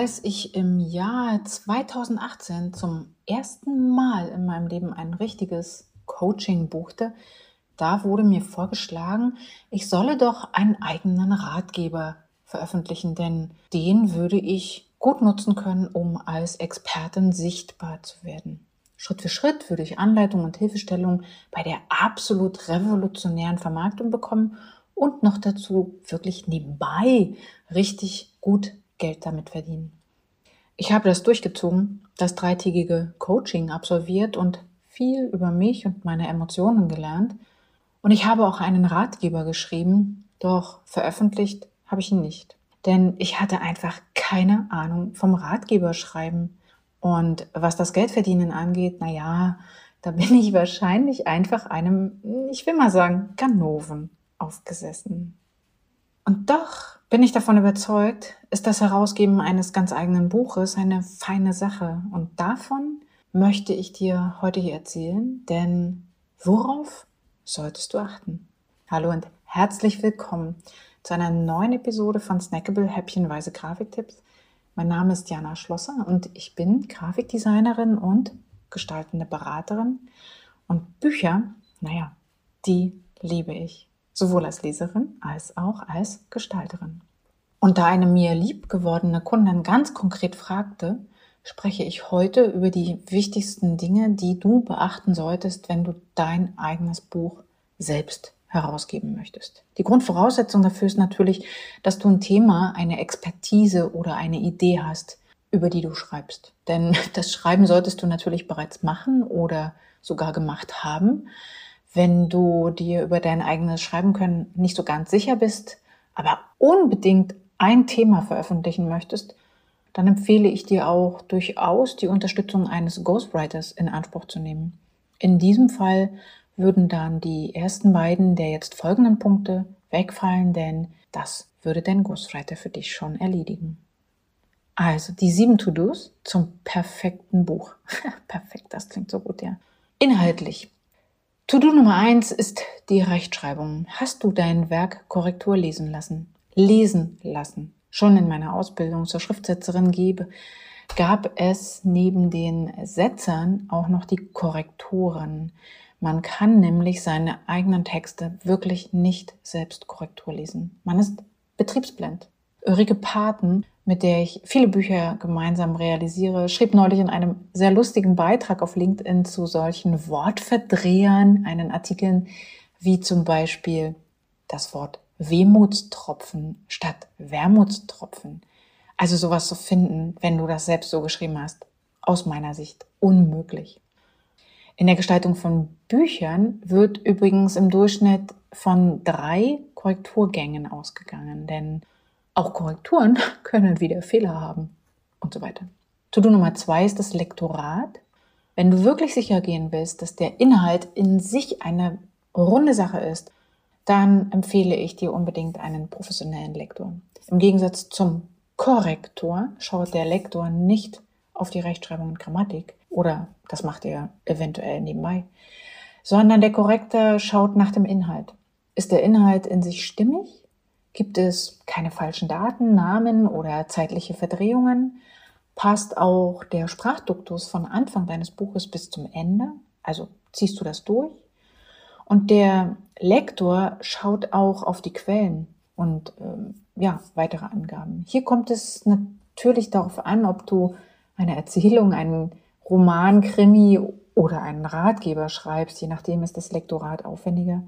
Als ich im Jahr 2018 zum ersten Mal in meinem Leben ein richtiges Coaching buchte, da wurde mir vorgeschlagen, ich solle doch einen eigenen Ratgeber veröffentlichen, denn den würde ich gut nutzen können, um als Expertin sichtbar zu werden. Schritt für Schritt würde ich Anleitung und Hilfestellung bei der absolut revolutionären Vermarktung bekommen und noch dazu wirklich nebenbei richtig gut Geld damit verdienen. Ich habe das durchgezogen, das dreitägige Coaching absolviert und viel über mich und meine Emotionen gelernt. Und ich habe auch einen Ratgeber geschrieben, doch veröffentlicht habe ich ihn nicht. Denn ich hatte einfach keine Ahnung vom Ratgeberschreiben. Und was das Geldverdienen angeht, na ja, da bin ich wahrscheinlich einfach einem, ich will mal sagen, Ganoven aufgesessen. Und doch bin ich davon überzeugt, ist das Herausgeben eines ganz eigenen Buches eine feine Sache. Und davon möchte ich dir heute hier erzählen, denn worauf solltest du achten? Hallo und herzlich willkommen zu einer neuen Episode von Snackable Häppchenweise Grafiktipps. Mein Name ist Jana Schlosser und ich bin Grafikdesignerin und gestaltende Beraterin. Und Bücher, naja, die liebe ich sowohl als Leserin als auch als Gestalterin. Und da eine mir lieb gewordene Kundin ganz konkret fragte, spreche ich heute über die wichtigsten Dinge, die du beachten solltest, wenn du dein eigenes Buch selbst herausgeben möchtest. Die Grundvoraussetzung dafür ist natürlich, dass du ein Thema, eine Expertise oder eine Idee hast, über die du schreibst. Denn das Schreiben solltest du natürlich bereits machen oder sogar gemacht haben. Wenn du dir über dein eigenes Schreiben können nicht so ganz sicher bist, aber unbedingt ein Thema veröffentlichen möchtest, dann empfehle ich dir auch durchaus die Unterstützung eines Ghostwriters in Anspruch zu nehmen. In diesem Fall würden dann die ersten beiden der jetzt folgenden Punkte wegfallen, denn das würde dein Ghostwriter für dich schon erledigen. Also die sieben To-Dos zum perfekten Buch. Perfekt, das klingt so gut, ja. Inhaltlich. To-Do Nummer eins ist die Rechtschreibung. Hast du dein Werk Korrektur lesen lassen? Lesen lassen. Schon in meiner Ausbildung zur Schriftsetzerin gebe, gab es neben den Setzern auch noch die Korrektoren. Man kann nämlich seine eigenen Texte wirklich nicht selbst Korrektur lesen. Man ist betriebsblind. Ulrike Paten mit der ich viele Bücher gemeinsam realisiere, schrieb neulich in einem sehr lustigen Beitrag auf LinkedIn zu solchen Wortverdrehern einen Artikeln wie zum Beispiel das Wort Wehmutstropfen statt Wermutstropfen. Also sowas zu finden, wenn du das selbst so geschrieben hast, aus meiner Sicht unmöglich. In der Gestaltung von Büchern wird übrigens im Durchschnitt von drei Korrekturgängen ausgegangen, denn auch Korrekturen können wieder Fehler haben und so weiter. To-Do Nummer zwei ist das Lektorat. Wenn du wirklich sicher gehen willst, dass der Inhalt in sich eine runde Sache ist, dann empfehle ich dir unbedingt einen professionellen Lektor. Im Gegensatz zum Korrektor schaut der Lektor nicht auf die Rechtschreibung und Grammatik oder das macht er eventuell nebenbei, sondern der Korrektor schaut nach dem Inhalt. Ist der Inhalt in sich stimmig? Gibt es keine falschen Daten, Namen oder zeitliche Verdrehungen? Passt auch der Sprachduktus von Anfang deines Buches bis zum Ende? Also ziehst du das durch? Und der Lektor schaut auch auf die Quellen und ähm, ja, weitere Angaben. Hier kommt es natürlich darauf an, ob du eine Erzählung, einen Roman, Krimi oder einen Ratgeber schreibst. Je nachdem ist das Lektorat aufwendiger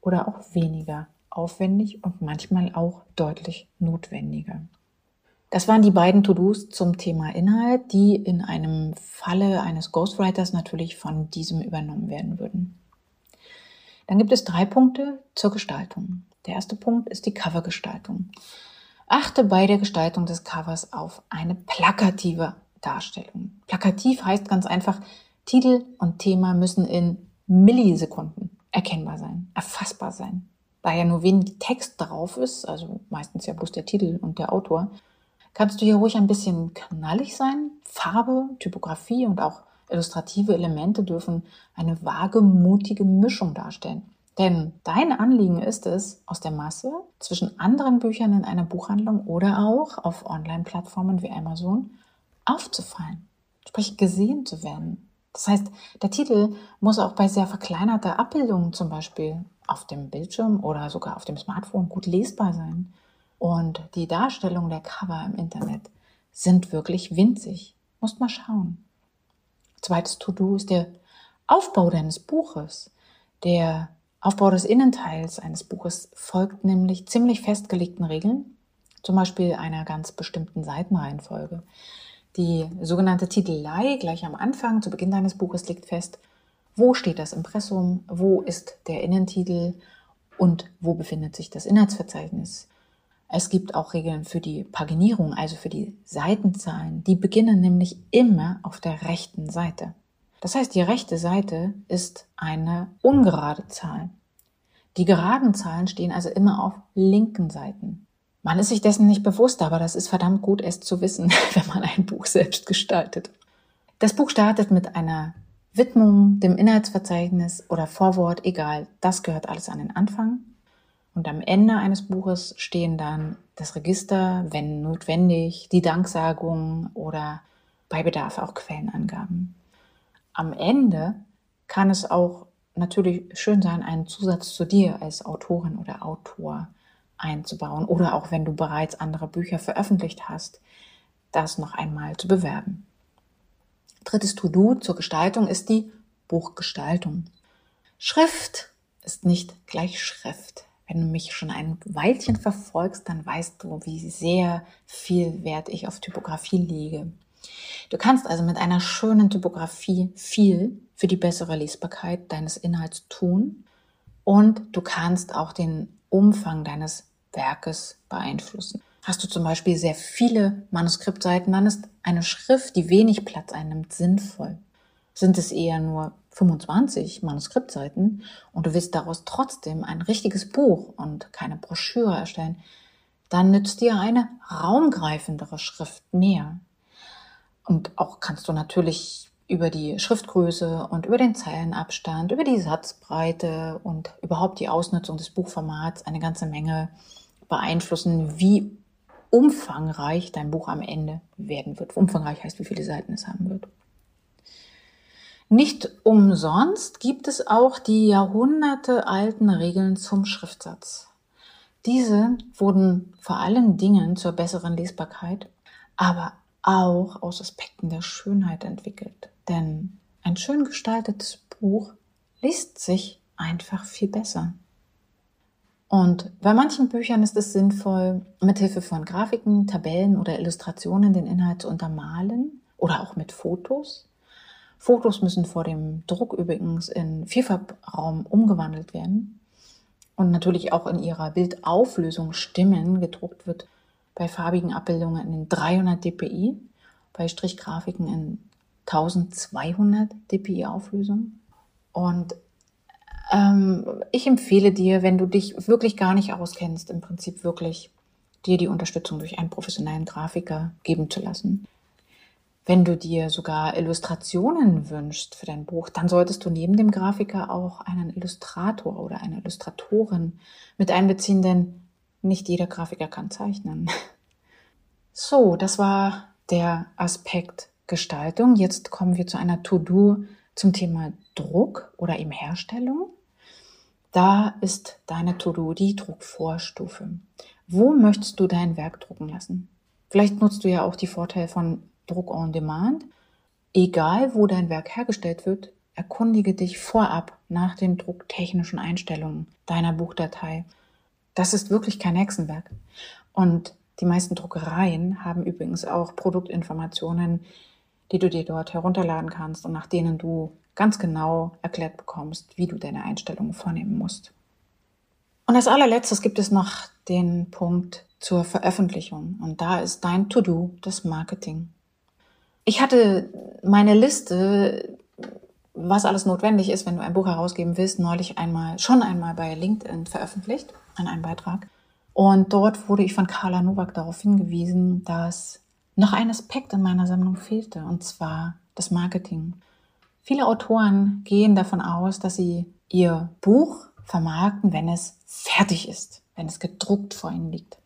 oder auch weniger aufwendig und manchmal auch deutlich notwendiger. Das waren die beiden To-Dos zum Thema Inhalt, die in einem Falle eines Ghostwriters natürlich von diesem übernommen werden würden. Dann gibt es drei Punkte zur Gestaltung. Der erste Punkt ist die Covergestaltung. Achte bei der Gestaltung des Covers auf eine plakative Darstellung. Plakativ heißt ganz einfach, Titel und Thema müssen in Millisekunden erkennbar sein, erfassbar sein da ja nur wenig Text drauf ist, also meistens ja bloß der Titel und der Autor, kannst du hier ruhig ein bisschen knallig sein. Farbe, Typografie und auch illustrative Elemente dürfen eine wagemutige Mischung darstellen. Denn dein Anliegen ist es, aus der Masse zwischen anderen Büchern in einer Buchhandlung oder auch auf Online-Plattformen wie Amazon aufzufallen, sprich gesehen zu werden. Das heißt, der Titel muss auch bei sehr verkleinerter Abbildung zum Beispiel auf dem Bildschirm oder sogar auf dem Smartphone gut lesbar sein. Und die Darstellung der Cover im Internet sind wirklich winzig. Musst mal schauen. Zweites To-Do ist der Aufbau deines Buches. Der Aufbau des Innenteils eines Buches folgt nämlich ziemlich festgelegten Regeln, zum Beispiel einer ganz bestimmten Seitenreihenfolge. Die sogenannte Titelei gleich am Anfang, zu Beginn deines Buches, liegt fest, wo steht das Impressum, wo ist der Innentitel und wo befindet sich das Inhaltsverzeichnis. Es gibt auch Regeln für die Paginierung, also für die Seitenzahlen. Die beginnen nämlich immer auf der rechten Seite. Das heißt, die rechte Seite ist eine ungerade Zahl. Die geraden Zahlen stehen also immer auf linken Seiten. Man ist sich dessen nicht bewusst, aber das ist verdammt gut, es zu wissen, wenn man ein Buch selbst gestaltet. Das Buch startet mit einer Widmung, dem Inhaltsverzeichnis oder Vorwort, egal, das gehört alles an den Anfang. Und am Ende eines Buches stehen dann das Register, wenn notwendig, die Danksagung oder bei Bedarf auch Quellenangaben. Am Ende kann es auch natürlich schön sein, einen Zusatz zu dir als Autorin oder Autor einzubauen oder auch wenn du bereits andere Bücher veröffentlicht hast, das noch einmal zu bewerben. Drittes To-Do zur Gestaltung ist die Buchgestaltung. Schrift ist nicht gleich Schrift. Wenn du mich schon ein Weilchen verfolgst, dann weißt du, wie sehr viel Wert ich auf Typografie lege. Du kannst also mit einer schönen Typografie viel für die bessere Lesbarkeit deines Inhalts tun und du kannst auch den Umfang deines Werkes beeinflussen. Hast du zum Beispiel sehr viele Manuskriptseiten, dann ist eine Schrift, die wenig Platz einnimmt, sinnvoll. Sind es eher nur 25 Manuskriptseiten und du willst daraus trotzdem ein richtiges Buch und keine Broschüre erstellen, dann nützt dir eine raumgreifendere Schrift mehr. Und auch kannst du natürlich über die Schriftgröße und über den Zeilenabstand, über die Satzbreite und überhaupt die Ausnutzung des Buchformats eine ganze Menge beeinflussen, wie umfangreich dein Buch am Ende werden wird. Umfangreich heißt, wie viele Seiten es haben wird. Nicht umsonst gibt es auch die jahrhundertealten Regeln zum Schriftsatz. Diese wurden vor allen Dingen zur besseren Lesbarkeit, aber auch aus Aspekten der Schönheit entwickelt. Denn ein schön gestaltetes Buch liest sich einfach viel besser. Und bei manchen Büchern ist es sinnvoll, mithilfe von Grafiken, Tabellen oder Illustrationen den Inhalt zu untermalen oder auch mit Fotos. Fotos müssen vor dem Druck übrigens in Vielfarbraum umgewandelt werden und natürlich auch in ihrer Bildauflösung stimmen. Gedruckt wird bei farbigen Abbildungen in 300 dpi, bei Strichgrafiken in 1200 dpi Auflösung. Und ähm, ich empfehle dir, wenn du dich wirklich gar nicht auskennst, im Prinzip wirklich dir die Unterstützung durch einen professionellen Grafiker geben zu lassen. Wenn du dir sogar Illustrationen wünschst für dein Buch, dann solltest du neben dem Grafiker auch einen Illustrator oder eine Illustratorin mit einbeziehen, denn nicht jeder Grafiker kann zeichnen. So, das war der Aspekt Gestaltung. Jetzt kommen wir zu einer To-Do zum Thema Druck oder eben Herstellung. Da ist deine To-Do die Druckvorstufe. Wo möchtest du dein Werk drucken lassen? Vielleicht nutzt du ja auch die Vorteile von Druck on Demand. Egal, wo dein Werk hergestellt wird, erkundige dich vorab nach den drucktechnischen Einstellungen deiner Buchdatei. Das ist wirklich kein Hexenwerk. Und die meisten Druckereien haben übrigens auch Produktinformationen, die du dir dort herunterladen kannst und nach denen du ganz genau erklärt bekommst, wie du deine Einstellungen vornehmen musst. Und als allerletztes gibt es noch den Punkt zur Veröffentlichung. Und da ist dein To-Do das Marketing. Ich hatte meine Liste, was alles notwendig ist, wenn du ein Buch herausgeben willst, neulich einmal, schon einmal bei LinkedIn veröffentlicht, an einem Beitrag. Und dort wurde ich von Carla Nowak darauf hingewiesen, dass noch ein Aspekt in meiner Sammlung fehlte, und zwar das Marketing. Viele Autoren gehen davon aus, dass sie ihr Buch vermarkten, wenn es fertig ist, wenn es gedruckt vor Ihnen liegt.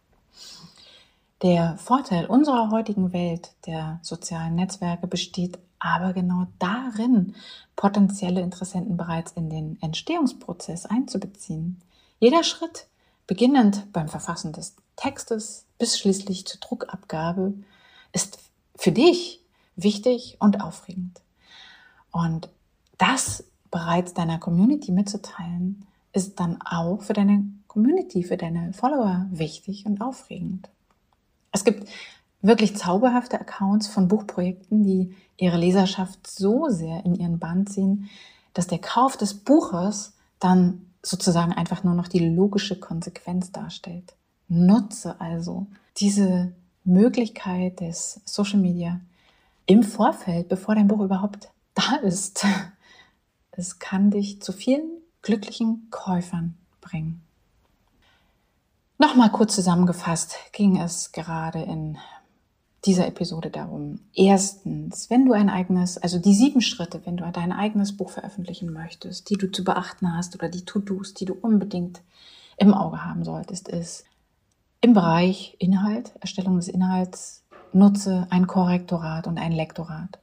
Der Vorteil unserer heutigen Welt der sozialen Netzwerke besteht aber genau darin, potenzielle Interessenten bereits in den Entstehungsprozess einzubeziehen. Jeder Schritt, beginnend beim Verfassen des Textes bis schließlich zur Druckabgabe, ist für dich wichtig und aufregend. Und das bereits deiner Community mitzuteilen, ist dann auch für deine Community, für deine Follower wichtig und aufregend. Es gibt wirklich zauberhafte Accounts von Buchprojekten, die ihre Leserschaft so sehr in ihren Band ziehen, dass der Kauf des Buches dann sozusagen einfach nur noch die logische Konsequenz darstellt. Nutze also diese Möglichkeit des Social Media im Vorfeld, bevor dein Buch überhaupt da ist. Es kann dich zu vielen glücklichen Käufern bringen. Nochmal kurz zusammengefasst ging es gerade in dieser Episode darum. Erstens, wenn du ein eigenes, also die sieben Schritte, wenn du dein eigenes Buch veröffentlichen möchtest, die du zu beachten hast oder die To-Dos, die du unbedingt im Auge haben solltest, ist im Bereich Inhalt, Erstellung des Inhalts, nutze ein Korrektorat und ein Lektorat.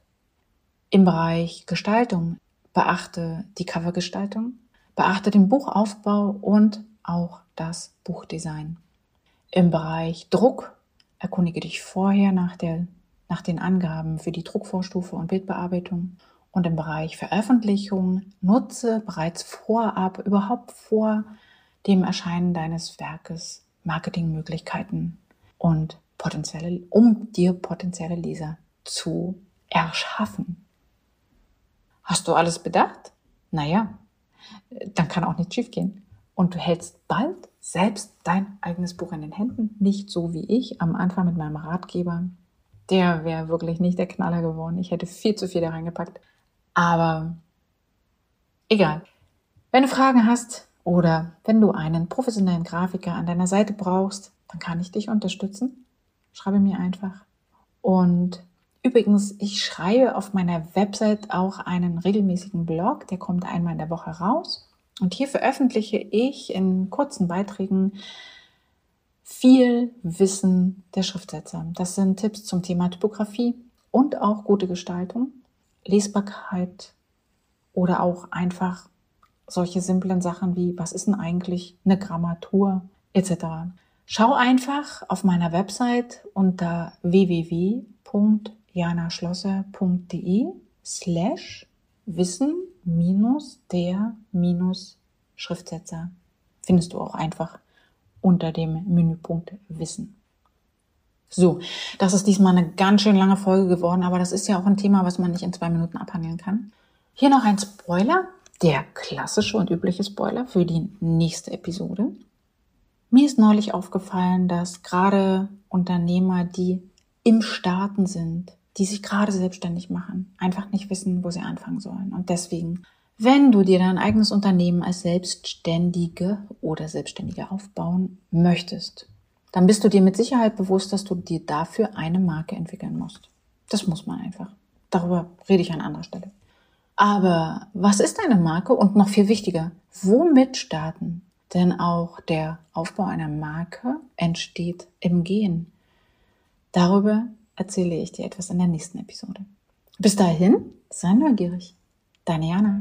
Im Bereich Gestaltung beachte die Covergestaltung, beachte den Buchaufbau und auch das Buchdesign. Im Bereich Druck erkundige dich vorher nach, der, nach den Angaben für die Druckvorstufe und Bildbearbeitung. Und im Bereich Veröffentlichung nutze bereits vorab, überhaupt vor dem Erscheinen deines Werkes Marketingmöglichkeiten und potenzielle, um dir potenzielle Leser zu erschaffen. Hast du alles bedacht? Naja, dann kann auch nichts schiefgehen. Und du hältst bald selbst dein eigenes Buch in den Händen. Nicht so wie ich am Anfang mit meinem Ratgeber. Der wäre wirklich nicht der Knaller geworden. Ich hätte viel zu viel da reingepackt. Aber egal. Wenn du Fragen hast oder wenn du einen professionellen Grafiker an deiner Seite brauchst, dann kann ich dich unterstützen. Schreibe mir einfach. Und übrigens, ich schreibe auf meiner Website auch einen regelmäßigen Blog. Der kommt einmal in der Woche raus. Und hier veröffentliche ich in kurzen Beiträgen viel Wissen der Schriftsetzer. Das sind Tipps zum Thema Typografie und auch gute Gestaltung, Lesbarkeit oder auch einfach solche simplen Sachen wie, was ist denn eigentlich eine Grammatur etc. Schau einfach auf meiner Website unter www.janaschlosser.de slash Wissen minus der minus Schriftsetzer. Findest du auch einfach unter dem Menüpunkt Wissen. So, das ist diesmal eine ganz schön lange Folge geworden, aber das ist ja auch ein Thema, was man nicht in zwei Minuten abhandeln kann. Hier noch ein Spoiler, der klassische und übliche Spoiler für die nächste Episode. Mir ist neulich aufgefallen, dass gerade Unternehmer, die im Starten sind, die sich gerade selbstständig machen, einfach nicht wissen, wo sie anfangen sollen. Und deswegen, wenn du dir dein eigenes Unternehmen als Selbstständige oder Selbstständige aufbauen möchtest, dann bist du dir mit Sicherheit bewusst, dass du dir dafür eine Marke entwickeln musst. Das muss man einfach. Darüber rede ich an anderer Stelle. Aber was ist eine Marke und noch viel wichtiger, womit starten? Denn auch der Aufbau einer Marke entsteht im Gehen. Darüber erzähle ich dir etwas in der nächsten Episode. Bis dahin, sei neugierig. Deine Jana.